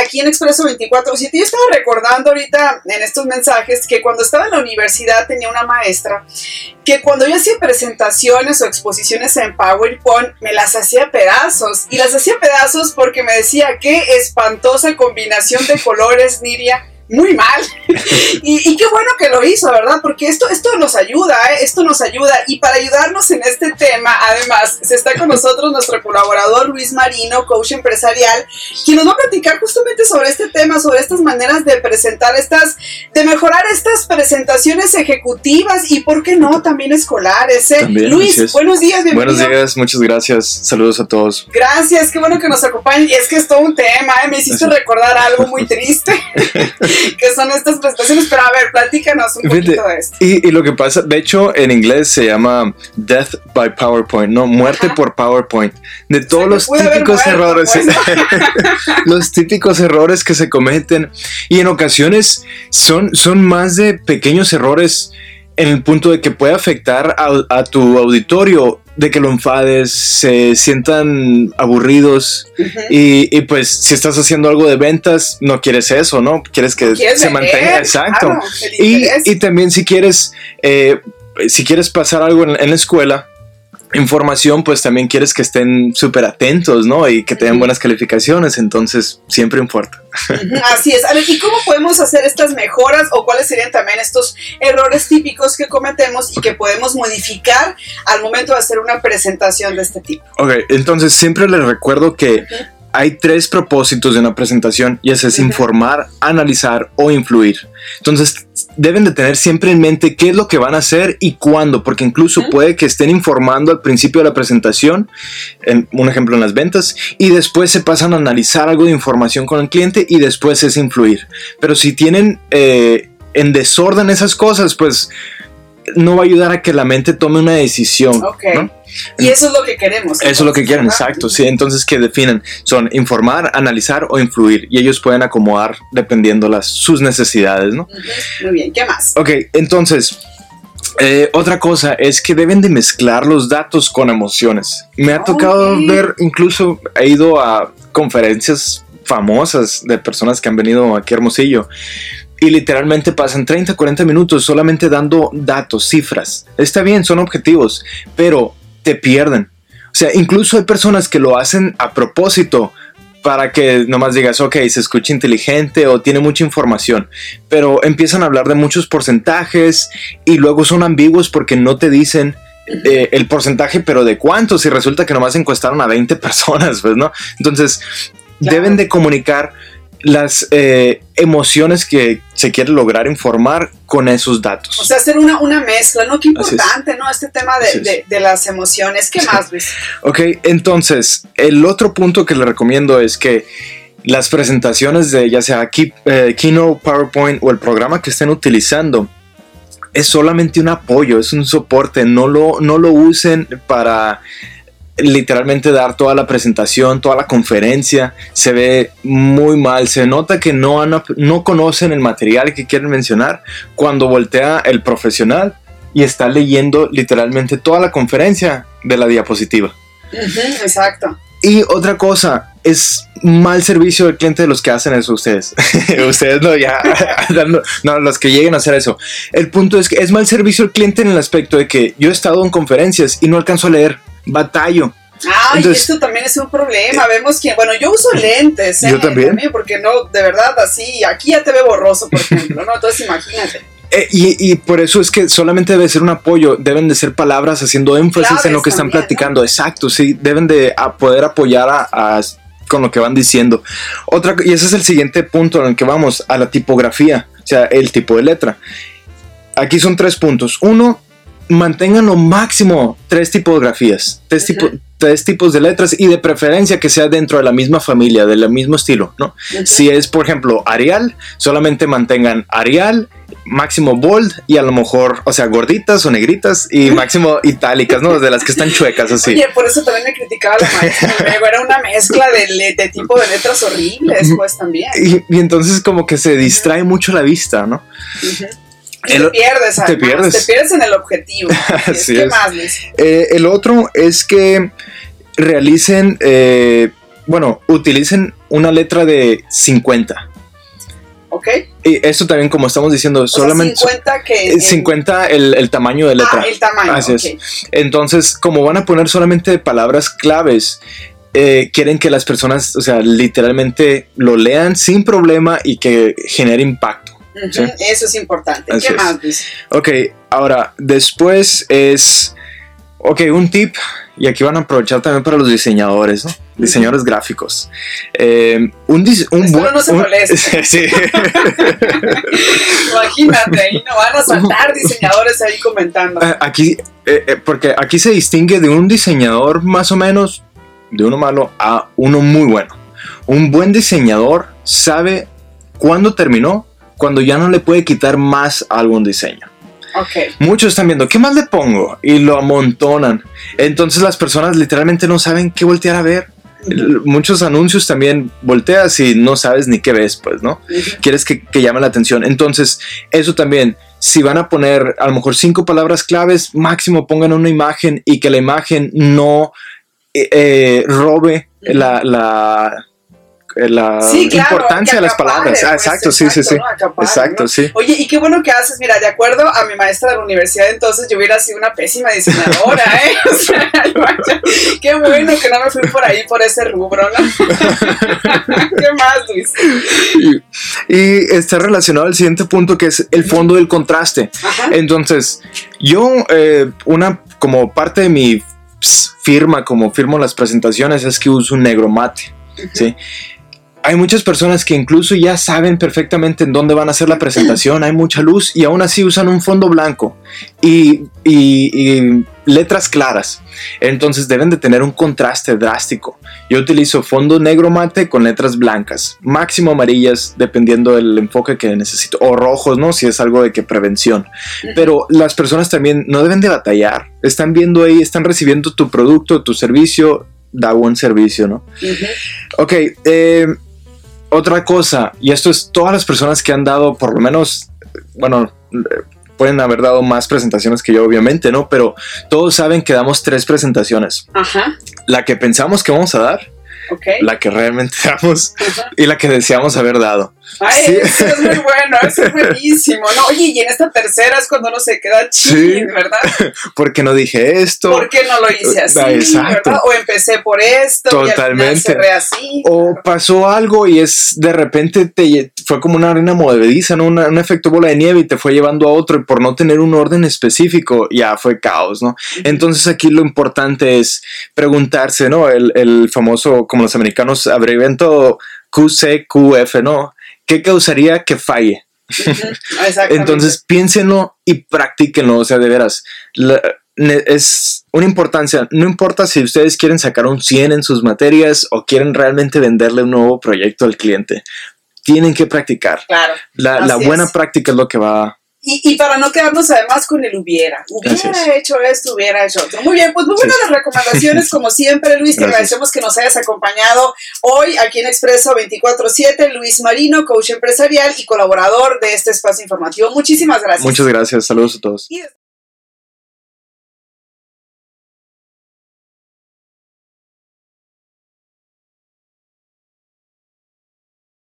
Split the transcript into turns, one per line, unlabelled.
aquí en Expreso 247, yo estaba recordando ahorita en estos mensajes que cuando estaba en la universidad tenía una maestra que cuando yo hacía presentaciones o exposiciones en PowerPoint me las hacía pedazos. Y las hacía pedazos porque me decía qué espantosa combinación de colores, Niria muy mal. y, qué bueno que lo hizo, ¿verdad? Porque esto, esto nos ayuda, ¿eh? esto nos ayuda. Y para ayudarnos en este tema, además, se está con nosotros nuestro colaborador Luis Marino, coach empresarial, quien nos va a platicar justamente sobre este tema, sobre estas maneras de presentar estas, de mejorar estas presentaciones ejecutivas y, ¿por qué no?, también escolares. ¿eh? Luis, buenos días,
bienvenido. Buenos días, muchas gracias. Saludos a todos.
Gracias, qué bueno que nos acompañen. Y es que es todo un tema, ¿eh? me hiciste recordar algo muy triste. que son estas prestaciones, pero a ver, platícanos un poquito de esto.
Y, lo que pasa, de hecho, en inglés se llama Death by PowerPoint, ¿no? Muerte por PowerPoint. De todos los típicos errores, pues. los típicos errores que se cometen y en ocasiones son, son más de pequeños errores en el punto de que puede afectar a, tu auditorio, de que lo enfades, se sientan aburridos y, pues si estás haciendo algo de ventas, no quieres eso, ¿no? Quieres que se mantenga, exacto. y, también si quieres, eh, si quieres pasar algo en la escuela, información, pues también quieres que estén súper atentos, ¿no? Y que tengan buenas calificaciones, entonces siempre importa.
Así es. A ver, ¿y cómo podemos hacer estas mejoras o cuáles serían también estos errores típicos que cometemos y que podemos modificar al momento de hacer una presentación de este tipo?
Ok, entonces siempre les recuerdo que hay tres propósitos de una presentación y ese es informar, analizar o influir. Entonces deben de tener siempre en mente qué es lo que van a hacer y cuándo, porque incluso puede que estén informando al principio de la presentación, en, un ejemplo en las ventas, y después se pasan a analizar algo de información con el cliente y después es influir. Pero si tienen eh, en desorden esas cosas, pues no va a ayudar a que la mente tome una decisión.
Y eso es lo que queremos.
Eso es lo que quieren, exacto. Sí, entonces que definen son informar, analizar o influir y ellos pueden acomodar dependiendo las sus necesidades, ¿no?
Muy bien, ¿qué más?
Ok, entonces eh, otra cosa es que deben de mezclar los datos con emociones. Me ha tocado ver, incluso he ido a conferencias famosas de personas que han venido aquí a Hermosillo y literalmente pasan 30, 40 minutos solamente dando datos, cifras. Está bien, son objetivos, pero te pierden. O sea, incluso hay personas que lo hacen a propósito para que nomás digas, ok, se escucha inteligente o tiene mucha información, pero empiezan a hablar de muchos porcentajes y luego son ambiguos porque no te dicen eh, el porcentaje, pero de cuántos, y resulta que nomás encuestaron a 20 personas, pues, ¿no? Entonces, deben de comunicar las eh, emociones que se quiere lograr informar con esos datos.
O sea, hacer una, una mezcla, ¿no? Qué importante, ¿no? Este tema de, de, las emociones. ¿Qué más, Luis?
ok, entonces, el otro punto que le recomiendo es que las presentaciones de ya sea eh, Keynote, PowerPoint o el programa que estén utilizando, es solamente un apoyo, es un soporte, no lo, no lo usen para literalmente dar toda la presentación, toda la conferencia, se ve muy mal, se nota que no, no conocen el material que quieren mencionar cuando voltea el profesional y está leyendo literalmente toda la conferencia de la diapositiva.
exacto.
Y otra cosa, es mal servicio del cliente de los que hacen eso ustedes. ustedes no, ya, no, los que lleguen a hacer eso. El punto es que es mal servicio al cliente en el aspecto de que yo he estado en conferencias y no alcanzo a leer batallo.
Ay, esto también es un problema. Eh, Vemos que, bueno, yo uso lentes.
Yo ¿eh? también.
Porque no, de verdad, así, aquí ya te ve borroso, por ejemplo, ¿no? Entonces imagínate.
Eh, y, por eso es que solamente debe ser un apoyo, deben de ser palabras haciendo énfasis en lo que están platicando. Exacto, sí, deben de poder apoyar a, con lo que van diciendo. Otra, y ese es el siguiente punto en el que vamos, a la tipografía, o sea, el tipo de letra. Aquí son tres puntos. Uno, mantengan lo máximo tres tipografías, tres, tres, tipos de letras y de preferencia que sea dentro de la misma familia, del mismo estilo, ¿no? Si es, por ejemplo, Arial, solamente mantengan Arial, máximo bold y a lo mejor, o sea, gorditas o negritas y máximo itálicas, ¿no? De las que están chuecas así.
Oye, por eso también me criticaba la maestra, era una mezcla de, tipo de letras horribles, pues también.
Y, entonces como que se distrae mucho la vista, ¿no?
Te pierdes, te pierdes. Te pierdes en el objetivo. ¿Qué más,
eh, el otro es que realicen, eh, bueno, utilicen una letra de 50.
¿Ok?
Y esto también, como estamos diciendo,
O sea,
solamente...
50 que... en-
50 el, el tamaño de letra.
Ah, el tamaño.
Así es. Entonces, como van a poner solamente palabras claves, eh, quieren que las personas, o sea, literalmente lo lean sin problema y que genere impacto. Sí.
Eso es importante.
Así
¿Qué
es.
más, Luis?
Ok, ahora, después es, ok, un tip, y aquí van a aprovechar también para los diseñadores, ¿no? Diseñadores gráficos. Eh, un, dis- un buen...
no se molesten.
sí.
Imagínate, ahí no van a saltar diseñadores ahí comentando.
Eh, aquí, eh, porque aquí se distingue de un diseñador más o menos, de uno malo a uno muy bueno. Un buen diseñador sabe cuándo terminó, cuando ya no le puede quitar más a algún diseño.
Ok.
Muchos están viendo, ¿qué más le pongo? Y lo amontonan. Entonces las personas literalmente no saben qué voltear a ver. Muchos anuncios también volteas y no sabes ni qué ves, pues, ¿no? Quieres que, que llame la atención. Entonces, eso también, si van a poner a lo mejor cinco palabras claves, máximo pongan una imagen y que la imagen no eh, eh, robe la, la, la
Sí, claro,
importancia de las palabras. Ah,
pues,
exacto, sí, sí, sí. Exacto,
¿no?
sí.
Oye, y qué bueno que haces. Mira, de acuerdo a mi maestra de la universidad, entonces yo hubiera sido una pésima diseñadora, ¿eh? O sea, vaya, qué bueno que no me fui por ahí, por ese rubro, ¿no? ¿Qué más, Luis?
Y, y está relacionado al siguiente punto que es el fondo del contraste.
Ajá.
Entonces, yo, eh, una como parte de mi firma, como firmo las presentaciones, es que uso un negro mate. ¿sí? Hay muchas personas que incluso ya saben perfectamente en dónde van a hacer la presentación, hay mucha luz y aún así usan un fondo blanco y, y- y letras claras. Entonces deben de tener un contraste drástico. Yo utilizo fondo negro mate con letras blancas, máximo amarillas dependiendo del enfoque que necesito, o rojos, ¿no? Si es algo de que prevención. Pero las personas también no deben de batallar. Están viendo ahí, están recibiendo tu producto, tu servicio, da buen servicio, ¿no?
Ujú.
Ok, eh, otra cosa, y esto es todas las personas que han dado, por lo menos, bueno, pueden haber dado más presentaciones que yo, obviamente, ¿no? Pero todos saben que damos tres presentaciones.
Ajá.
La que pensamos que vamos a dar, La que realmente damos y la que deseamos haber dado.
Ay,
Sí.
eso es muy bueno, eso es buenísimo. No, oye, y en esta tercera es cuando uno se queda
Sí.
chill, ¿verdad?
¿Por qué no dije esto?
¿Por qué no lo hice así?
Ah, exacto.
¿verdad? O empecé por esto y al
Totalmente.
final cerré así.
O pasó algo y es de repente te fue como una arena movediza, ¿no? Una- un efecto bola de nieve y te fue llevando a otro y por no tener un orden específico ya fue caos, ¿no? Entonces aquí lo importante es preguntarse, ¿no? El, el famoso, como los americanos abrevian todo QCQF, ¿no? ¿Qué causaría que falle? Entonces piénsenlo y practíquenlo, o sea, de veras. la- es una importancia, no importa si ustedes quieren sacar un 100 en sus materias o quieren realmente venderle un nuevo proyecto al cliente, tienen que practicar.
Claro.
La, buena
es.
práctica es lo que va.
Y, y para no quedarnos además con el hubiera. Hubiera hecho esto, hubiera hecho otro. Muy bien, pues muy buenas
Sí.
las recomendaciones, como siempre, Luis. Te
Gracias.
agradecemos que nos hayas acompañado hoy aquí en Expreso 24-7. Luis Marino, coach empresarial y colaborador de este espacio informativo. Muchísimas gracias.
Muchas gracias, saludos a todos.
Y-